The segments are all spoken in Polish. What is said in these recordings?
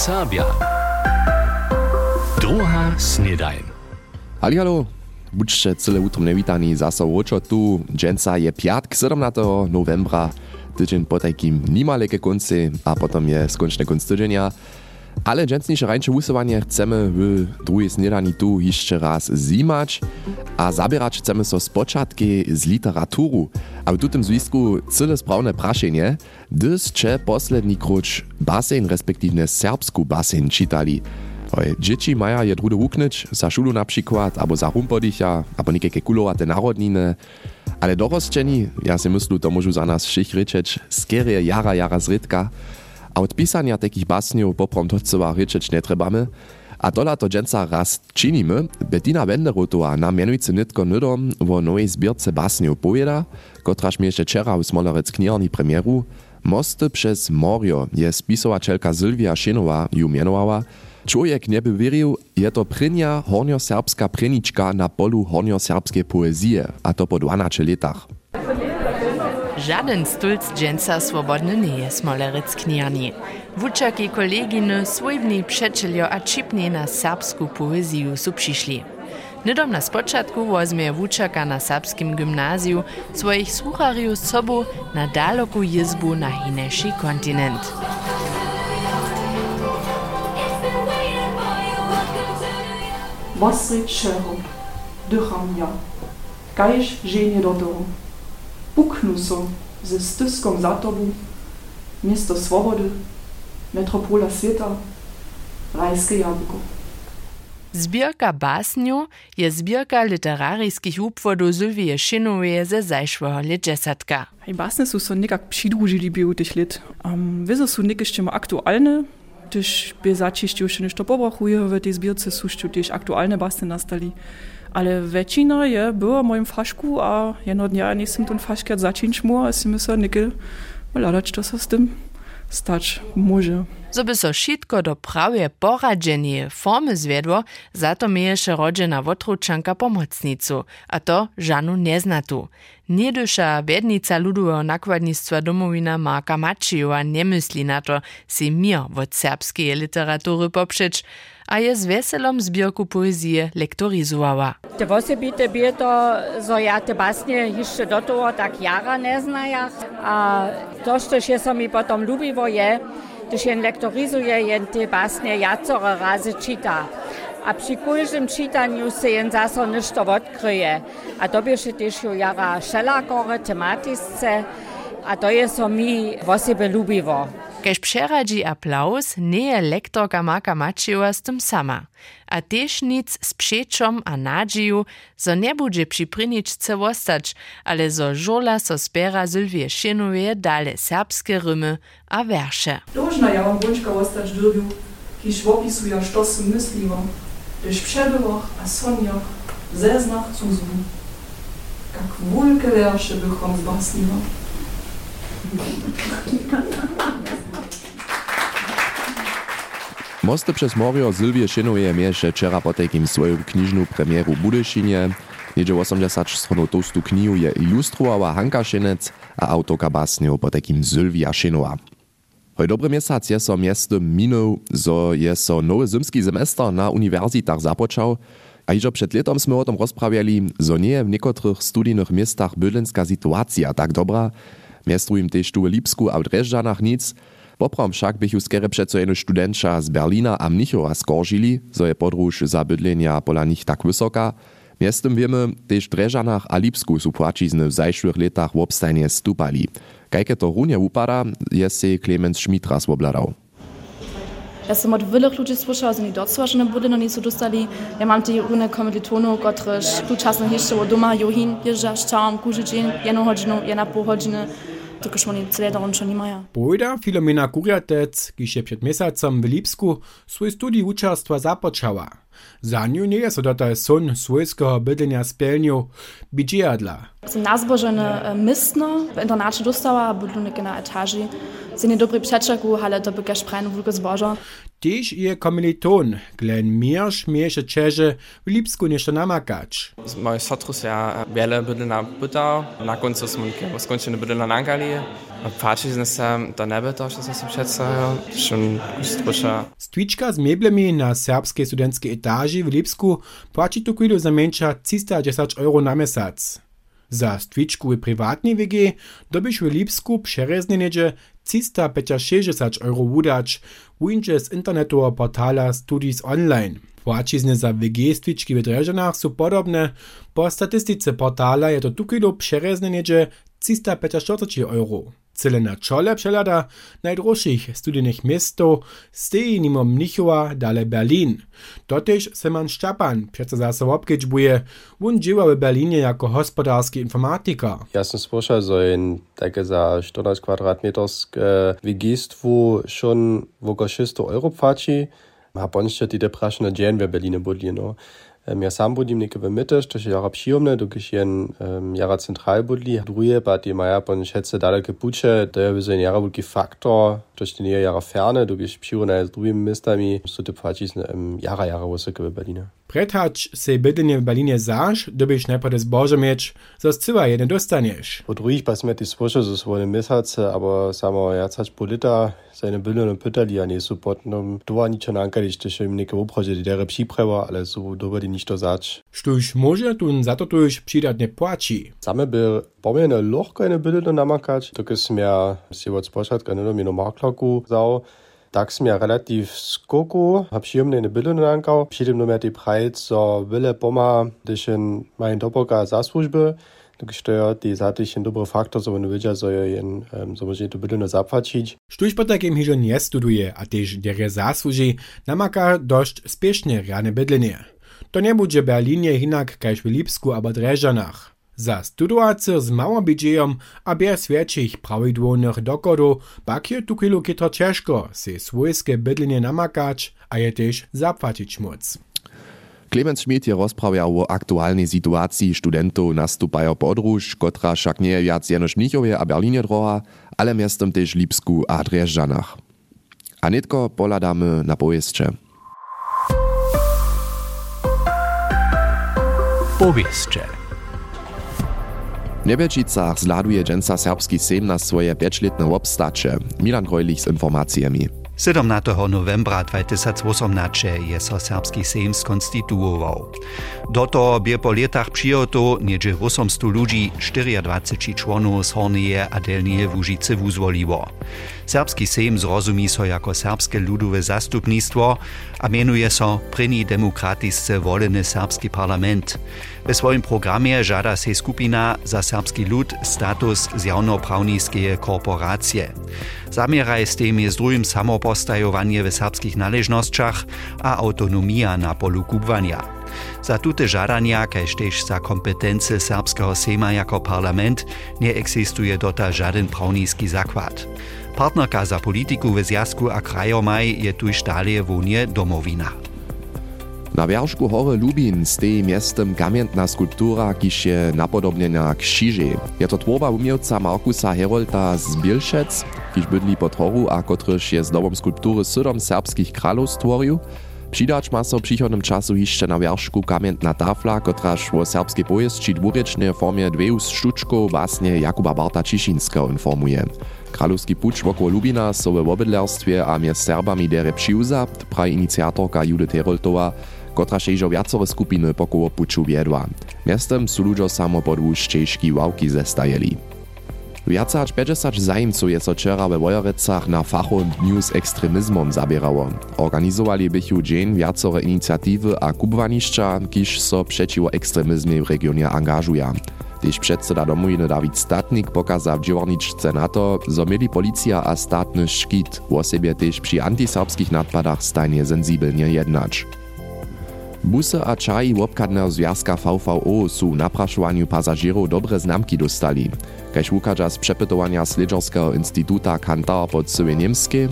Serbia. Druga snedajn. Ali halo, buďte celé útromne vítaní zasa tu. Dženca je piatk 17. novembra, tydzień po takim nimaleke konce, a potom je skončne konc. Ale dżęsniejsze rańcze usuwanie chcemy w drugiej snedani tu jeszcze raz zimać, a zabierać chcemy so spoczatki z literaturu. A w tym związku cyle sprawne praszenie, gdyż cze posledni krucz basen, respektywnie serbsku basen czytali. Oj, dzieci maja je drude wuknyć, za szulu na przykład, albo za humpodicha, albo niekie kulowate narodniny. Ale dorosczeni, ja si myślu, to możu za nas všich ryczeć, skierie jara jara zrytka, a od pisania takich basniów poprom to chyba ryczeć nie trebamy. A tola to dżęca raz czynimy, Bettina Wenderotowa nam mianujcy nytko nydom wo nowej zbierce basniów powieda, kotraż mieście wczera w Smolerec knierni premieru, Mosty przez Morio je spisowačelka Sylwia Šinowa ju mianowała, Człowiek nie by wierzył, je to prynja hornioserbska pryniczka na polu hornioserbskiej poezji, a to po 12 latach. Żaden stulc dżęca swobodny nie jest smolerec knjarni. Wuczaki koleginy, swojbni przeczelio a čipni na serbsku poeziju su přišli. Nidom na spočatku wozmie wuczaka na serbskim gymnazju swoich słuchariów z sobą na daloku jizbu na hineši kontynent. Wasry czero, dycham ja. Kajesz żenie do domu. Puknu so ze stiskom Zatobu, mesto svobode, metropola sveta, rajske jabuko. Zbirka basnju je zbirka literarijskih upvodov Zylvije Šinuje ze zajšvého lečesatka. Hej, basne su so nekak přidružili bio tih let. Um, Vizo su nekešćemo aktualne, tiš bezačišću še nešto pobrahuje, v tej zbirce su što aktualne basne nastali. Ale väčšina je była w moim faszku, a jedno dnia nisem ten faszkiat zaczynć mu, a si myslel nikel, čo sa s tym stać może. So by so šitko do prawie poradzenie formy zwiedło, za to mieješe rodzina Wotručanka pomocnicu, a to żanu neznatu. Niedysza biednica ludoweho nakładnictwa domowina Marka Mačiova nie myśli na to, si mir od serbskiej literatury poprzeć, a je z weselom zbierku poezji lektorizowała. Te osobite bije to, zo ja te basnie jeszcze do toho tak jara ne a to, što się so mi potom lubiło je, gdyż lektorizuje, jen te basnie jacore razy czyta. A przy każdym czytaniu się jen zaso odkryje. A to bieše też jo jara šelakore tematisce, a to je so mi o sebe lubiło. Kež přeradzi aplauz, nie lektorka Marka Mačiova z tym sama. A tež nic z przeczom a nadzieju, zo nie bude przy pryniczce wostać, ale zo żola so zbiera Sylwie dale serbskie rymy a wersze. Dożna ja mam bączka ostać dyrbju, kiż opisuja, što su mysliwo, gdyż przebywach a sonjach, zeznach cuzu. Jak wulke wersze bychom zbasniwa. Mosty przez Morio Sylwie Šinowie mieše wczera po takim swoją kniżną premieru Budyšinie. Niedzie 80 stronów tostu knihu je ilustrowała Hanka Šenec a autorka basniów po takim Sylwia Šinova. Hoj dobry mieszac je so miestem minął, zo je so nowy zimski semester na uniwersytach započał, a iżo przed letom sme o tom rozprawiali, zo nie w niekotrych studijnych miastach bydlenska sytuacja tak dobra, Miestrujem tež tu v Lipsku a v Drežďanach nic. Poprom však bychu skere přeco studenča z Berlina a Mnichova skoržili, zo je pola nich tak vysoka. Miestem wiemy, tež v Drežďanach a Lipsku sú płačizny v zajšłych letach w stupali. Kajke to runie upada, je si Clemens Schmidras obladał. Ja sam od że nie docła, że nie bude, no nic dostali. Ja mam te różne kommilitony, którzy tu czasem jeszcze od doma johin jeżdża, chciałam kurzyć jedną godzinę, jedna godziny. Tylko że oni cele do nie mają. Pojda Filomena Kuriatec, kiż je przed miesacem w Lipsku swój studij uczestwa zapoczęła. Za nią nie jest to sun swojskiego bydlenia spełnił bidżiadla. Jestem nazbożony mistno, w internacie dostała, a budlunek na etaży. Z nie dobry przeczeku, ale to by gasz prajno wulko zboża. Tyż je kommiliton, Glenn Miersch, miesze Czerze, w Lipsku nieszto namakać. Moj sotrus ja wiele bydlena pyta, na końcu smunkę, bo skończony bydlena nagali. Patrzysz se to nebe to, što sam si představil, schon troša. Stwiczka z meblemi na serbskiej studenckiej etaži w Lipsku płaci tu kwilu za męcza 310 euro na miesiąc. Za stwiczku w prywatnej WG dobysz w Lipsku przereznie niedzie 360 euro wudać, ujdzie z internetowego portala Studies Online. Płacizny za WG stwiczki w Dreżanach są podobne. Po statystyce portala je to tu niedzie 325 euro. Cylinder czole przelada najdroższych studenych miasto stoi nimom nichła dale Berlin. Dotyż Simon Szczapan przesadza Sobkić buje, on działa w Berlinie jako hospodarski informatyka. Ja sam słyszał, że in takie za 400 kwadratmetrowskie eh, wigistwu schon w około 600 euro płaci. Ma ponście ty depraszne dzień w Berlinie budli, no. Ja sam budim neke v Mitte, što je jara příjemné, dokud jen um, jara central budli. Druje, pa ty maja pon šece daleke puče, to je vyzen jara budki faktor, to je nie jara ferne, dokud příjemné s druhými městami, so ty płacisne um, jara jara vysoké v Berlíne. Pretać se bydlenie w Berlinie zaś, dobyś najpierw das Boże mieć, zascyła je nie dostaniesz. Podruhig, was mir die Swusche so swoje mieshace, aber samo jacać polita, seine bydlenie pytali, a nie supportną. Dua niczego nankaliście się im nieke uprodzie, die dere przyprawa, ale so dobre die nicht dosać. Sztuś może, tun za to tuż przydat nie płaci. Same by pomene lochko eine bydlenie namakać, tylko smia siwo z pośladka, nie do mnie no maklaku zau. Tak som ja relativ skoku, hab przyjemne bildy nankał. Przyjdę numer tej prajt, so wiele poma, gdyż mają doboga zasłużby, gdyż to ja die zatych ein dobry faktor, so wenn wiedział, so jen, um, so może to bildy zapłacić. Sztuś po takim hiżo nie studuje, a też dere zasłuży, namaka dość spiesznie rane bydlenie. To nie będzie Berlinie hinak kaž v Lipsku abo Drežanach. Za studuace z małym bidżejem a bez większych prawidłownych dokodów pak je tu kilometr ciężko se swojskie bydlenie namakać, a je też zapłacić móc. Clemens Schmidt je rozprawiał o aktualnej sytuacji studentów nastupają podróż, kotra však nie je viac jenož Mnichowie a Berlinie droha, ale miastem też Lipsku a Drieżdżanach. A nitko poladamy na powieście. Powieście. W Niebečicach zladuje dżęca serbski sejm na swoje pięćletne obstacze. Milan Grojlich z informacjami. 17. novembra 2018 je so serbski sejm skonstituował. Do toho bie po letach přijoto niedzie 800 ludzi, 24 członów z Hornieje a Delnieje Łużycy wuzwoliło. Serbski sejm zrozumí so jako serbskie ludowe zastupnictwo a mienuje so první demokratisce voleny serbski parlament. We swoim programie żada se skupina za serbski lud status zjawnopravniskeje korporacje. Zamieraj z tym jest drugim samopostajowanie w serbskich należnościach a autonomia na polu kubwania. Za tute żadania, kaž za kompetencje serbskiego sejma jako parlament, nie eksistuje dota żaden prawniski zakład. Partnerka za politiku w Zjazku a krajomaj je tuž dalje wonie domowina. Na wierzchu hory Lubin stoi miestem kamientna skulptura, kiž je napodobnjena krzyże. Je to tworba umiejca Markusa Herolta z Bielšec, kiž bydli pod horu a kotryž je zdobom skulptury sydom serbskich kralów stworil. Přidać ma so přichodnym czasu jeszcze na wierzchu kamientna tafla, kotraž o serbskiej powieści dwurečnej formie dveju štučkov właśnie Jakuba Barta Čišinského informuje. Kralowski puč wokół Lubina so we wobydlerstwie a mjez Serbami dere přiuza, praj iniciatorka Judith Heroltowa, kotraž ježo viacore skupiny pokoło puču viedła. Miestem su ludzo samo podłuž češki wałki zestajeli. Viac aż 50 zajimców je so we Wojerecach na fachu News Ekstremizmom zabierało. Organizowali bychu dzień viacore inicjatywy a kubwaniszcza, kiż so przeciwo ekstremizmie w regionie angażuja. Tež předseda domowiny David Statnik pokazał w dziewniczce na to, że mieli policja a statny szkit, o sobie też przy antiserbskich nadpadach stajnie sensibelnie jednać. Busy a čaji wobkadneho związka VVO su napraszowaniu pasażerów dobre znamki dostali. Kaž wukađa z przepytowania Sledżerskiego Instytuta Kantar pod Syły Niemskie,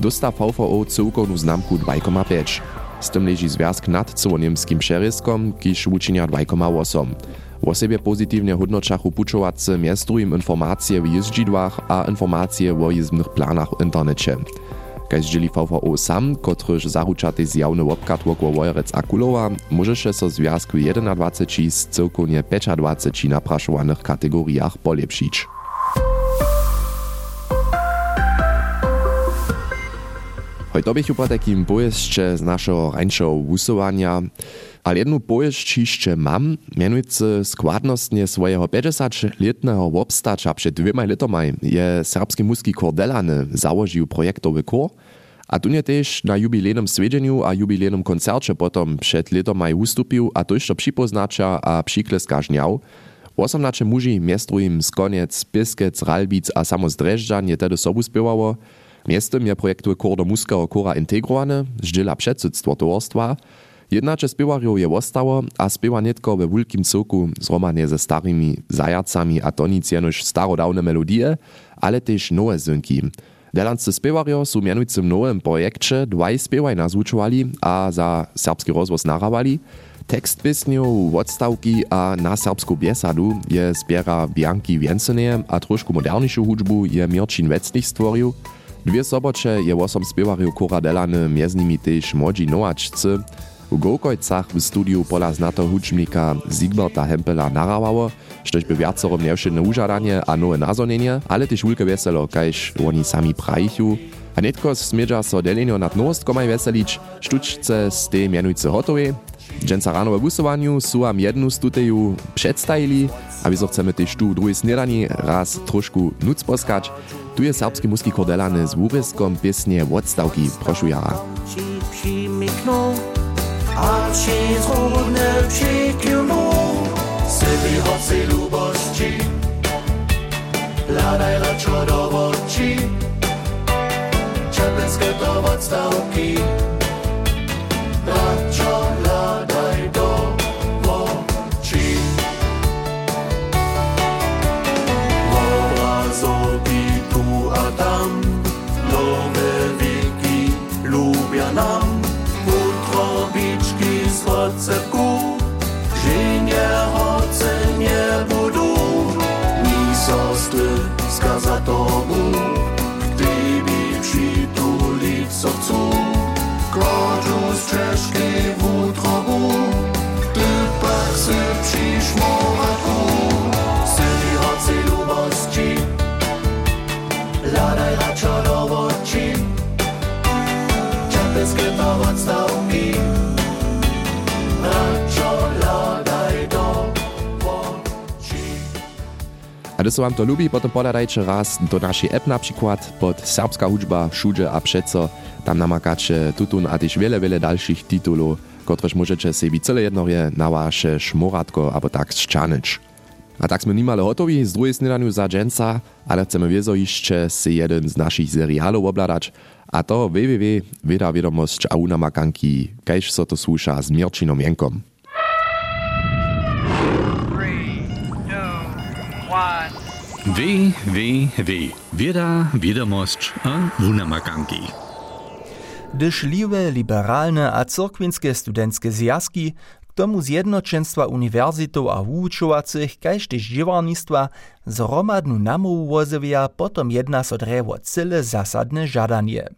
VVO cyłkowną znamku 2,5. Z tym leży związk nad całoniemskim przeryskom, kiż uczynia 2,8. O sobie pozytywnie hodnoczachu puczowacy miastrujem informacje w jeździdłach a informacje o jezdnych planach w internecie. Kaž dźeli VVO sam, kotryž zaručatej zjawny łopkat wokół Wojerec a Kulowa, możeše so związku 21 z cyrkownie 25 napraszowanych kategoriach polepszyć. Heute bych po takim pojeździe z naszego rańszego wusowania, ale jednu pojeźdź jeszcze mam, mianujcy składnostnie swojego 50-letnego obstacza przed dwiema latami je serbski muski Kordelany założył projektowy kor, a tu nie też na jubilejnym swiedzeniu a jubilejnym koncercie potom przed latami ustupił, a to jeszcze przypoznacza a przykleska żniał. 18 muži miestrujem z koniec, Piskec, Ralbic a samo Zdrežďan je tedy sobu spiewało, Miestem je projektu Kor do Muského kora integrowany, zdźěla předsydstwo towarstwa. Jednače spiewarjów je ostało, a spiewa netko we wulkim cyrku zromadnie ze starymi zajacami a to nic jenož starodawne melodie, ale też nowe zynki. Delanscy spiewarjo su mianujcym nowym projekcie dwaj spiewaj nazvučovali a za serbski rozvoz narawali. Tekst pěsňov, odstavki a na serbsku biesadu je zbiera Bianki Vienseneje a trošku modernišu hudžbu je Mirčin Vecnich stvoril. Dwie sobocze je wosom spiewarju Kora Delany, miez nimi też młodzi. W Gołkojcach w studiu pola znato hudźmnika Zigberta Hempela narawało, štož by viacorom nevšedne užadanie a nowe nazonenie, ale też wulke weselo, kajž oni sami prajichu. A netko smieđa so delenio nad nowostkomaj veselić, štučce z tej mianujce hotowe. Dženca rano we wusowaniu su am jednu stuteju przedstajili, a my so chcemy też tu drugi snedani raz trošku nuc poskać. Tu je serbski muski kordelany z wuryskom piesnie odstawki proszujara. Archie's holding no cheese. Gdy so wam to lubi, potom podadajcie raz do naszej app na przykład pod serbska hudźba, šudzie a přeco. Tam namakacie tutun a też wiele, wiele dalszych titulów, kotreż możecie sobie cyle jednorje na wasze szmoratko albo tak szczanyć. A tak sme nimale hotowi z druhej snedaniu za dženca, ale chceme wiezo jeszcze si jeden z naszych serialów obladać, a to www. Weda Wiadomosť a unamakanki, kajž so to słuša z Mirčinom Jenkom. Weh, weh, weh. Wir da wieder most a Wunamagangi. Dyż liwe liberalne Azurkwinske Studentske Siaski tomu zjednoczenstwa uniwersytów a wuczowacych, kaž tež dźěwarnictwa zromadnu namowu wozewia potom jedna so drewo cyle zasadne žadanie.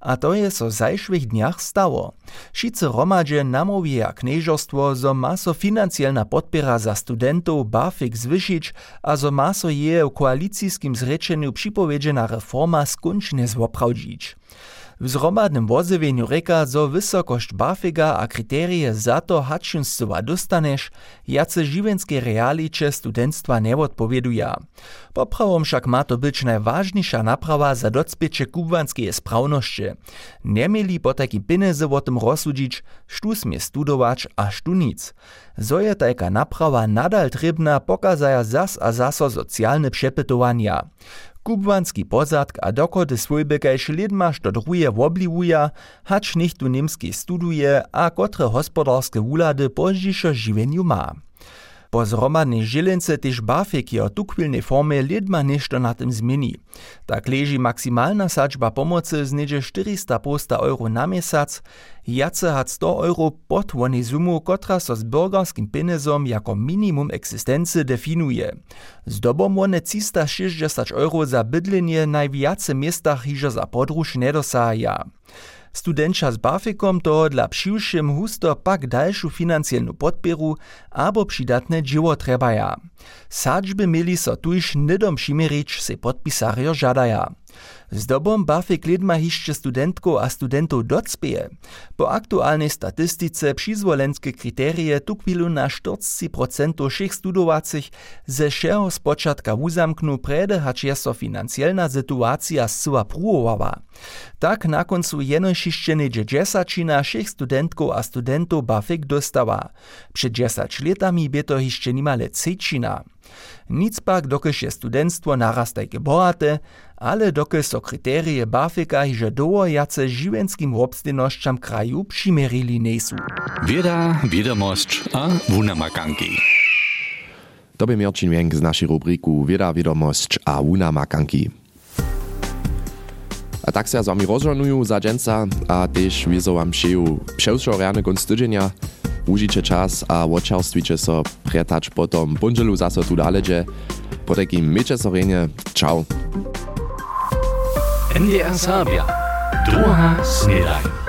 A to je so zajšłych dniach stało. Šice romadźe namówija knieżostwo, zo ma so financielna podpora za studentów bafik zwyšić, a zo ma so je w koalicijskim zrečeniu připowiedźena reforma skunčne zwoprawdzić. W zromadnym wozywieniu reka, zo wysokość bafiga a kryterie za to hačinstwa dostaneš, jace živenske realiče studentstva nie odpowieduja. Poprawom však ma to być najważniejsza naprawa za docpiecie kubanskie sprawności. Nie mieli po takim pieniądze o tym rozsudzić, sztu smie studować, a sztu nic. Zo je taka naprawa nadal trybna, pokazaja zas a zaso socjalne przepytowania. Kubwanski pozadk a dokody swójby kaž lidmaš do druje wobliwuja, hacz nicht tu niemski studuje a kotre hospodarskie wulady pozdźišo žiwenju ma. Po zromadnej žilence tež bafeki o tukwilnej formie lidma nešto na tym zmieni. Tak leži maksimalna sačba pomocy zniedzie 400 posta euro na měsac, jace hat 100 euro pod wonej sumu, kotra so z bürgerskim pinezom jako minimum eksistency definuje. Zdobom one 360 euro za bydlenie najwiace miestach hižo za podróż nedosaja. Studenča z Bafikom to dla přiwšim husto pak dalšu financielnu podpieru abo přidatne dzieło trebaja. Sadźby mieli so tuż nidom přimerić, se podpisario žadaja. Zdobom Bafik lidma hišće studentko a studentov docpieje. Po aktualnej statystyce přizwolenske kriterije tukwilu na 40% všech studowacich ze všeho spočatka wuzamknu prede hač je so financielna sytuacja zcela pruwowawa. Tak na koncu jenošišće neđe džesačina všech studentkov a studentov Bafik dostawa. Před džesač letami by to hišće nimale cečina. Nic pak dokež je studentstvo narastajke bohate, ale dokež so kriterije Bafika hiže dowojace žiwenskim obstojnošćam kraju přimerili nesu. Wieda, Wiadomość a Wunamakanki. To by Mirčin Wenk z naszej rubriku Wieda, Wiadomość a Wunamakanki. A tak się z wami rozżonują za dżęca, a też wiedzą wam się przewszorjane konc užite čas a očavstvíče so pretač potom punželu zaso tu daleče. Poteky meče so renje. Čau. NDR sábia. Druhá snedajn.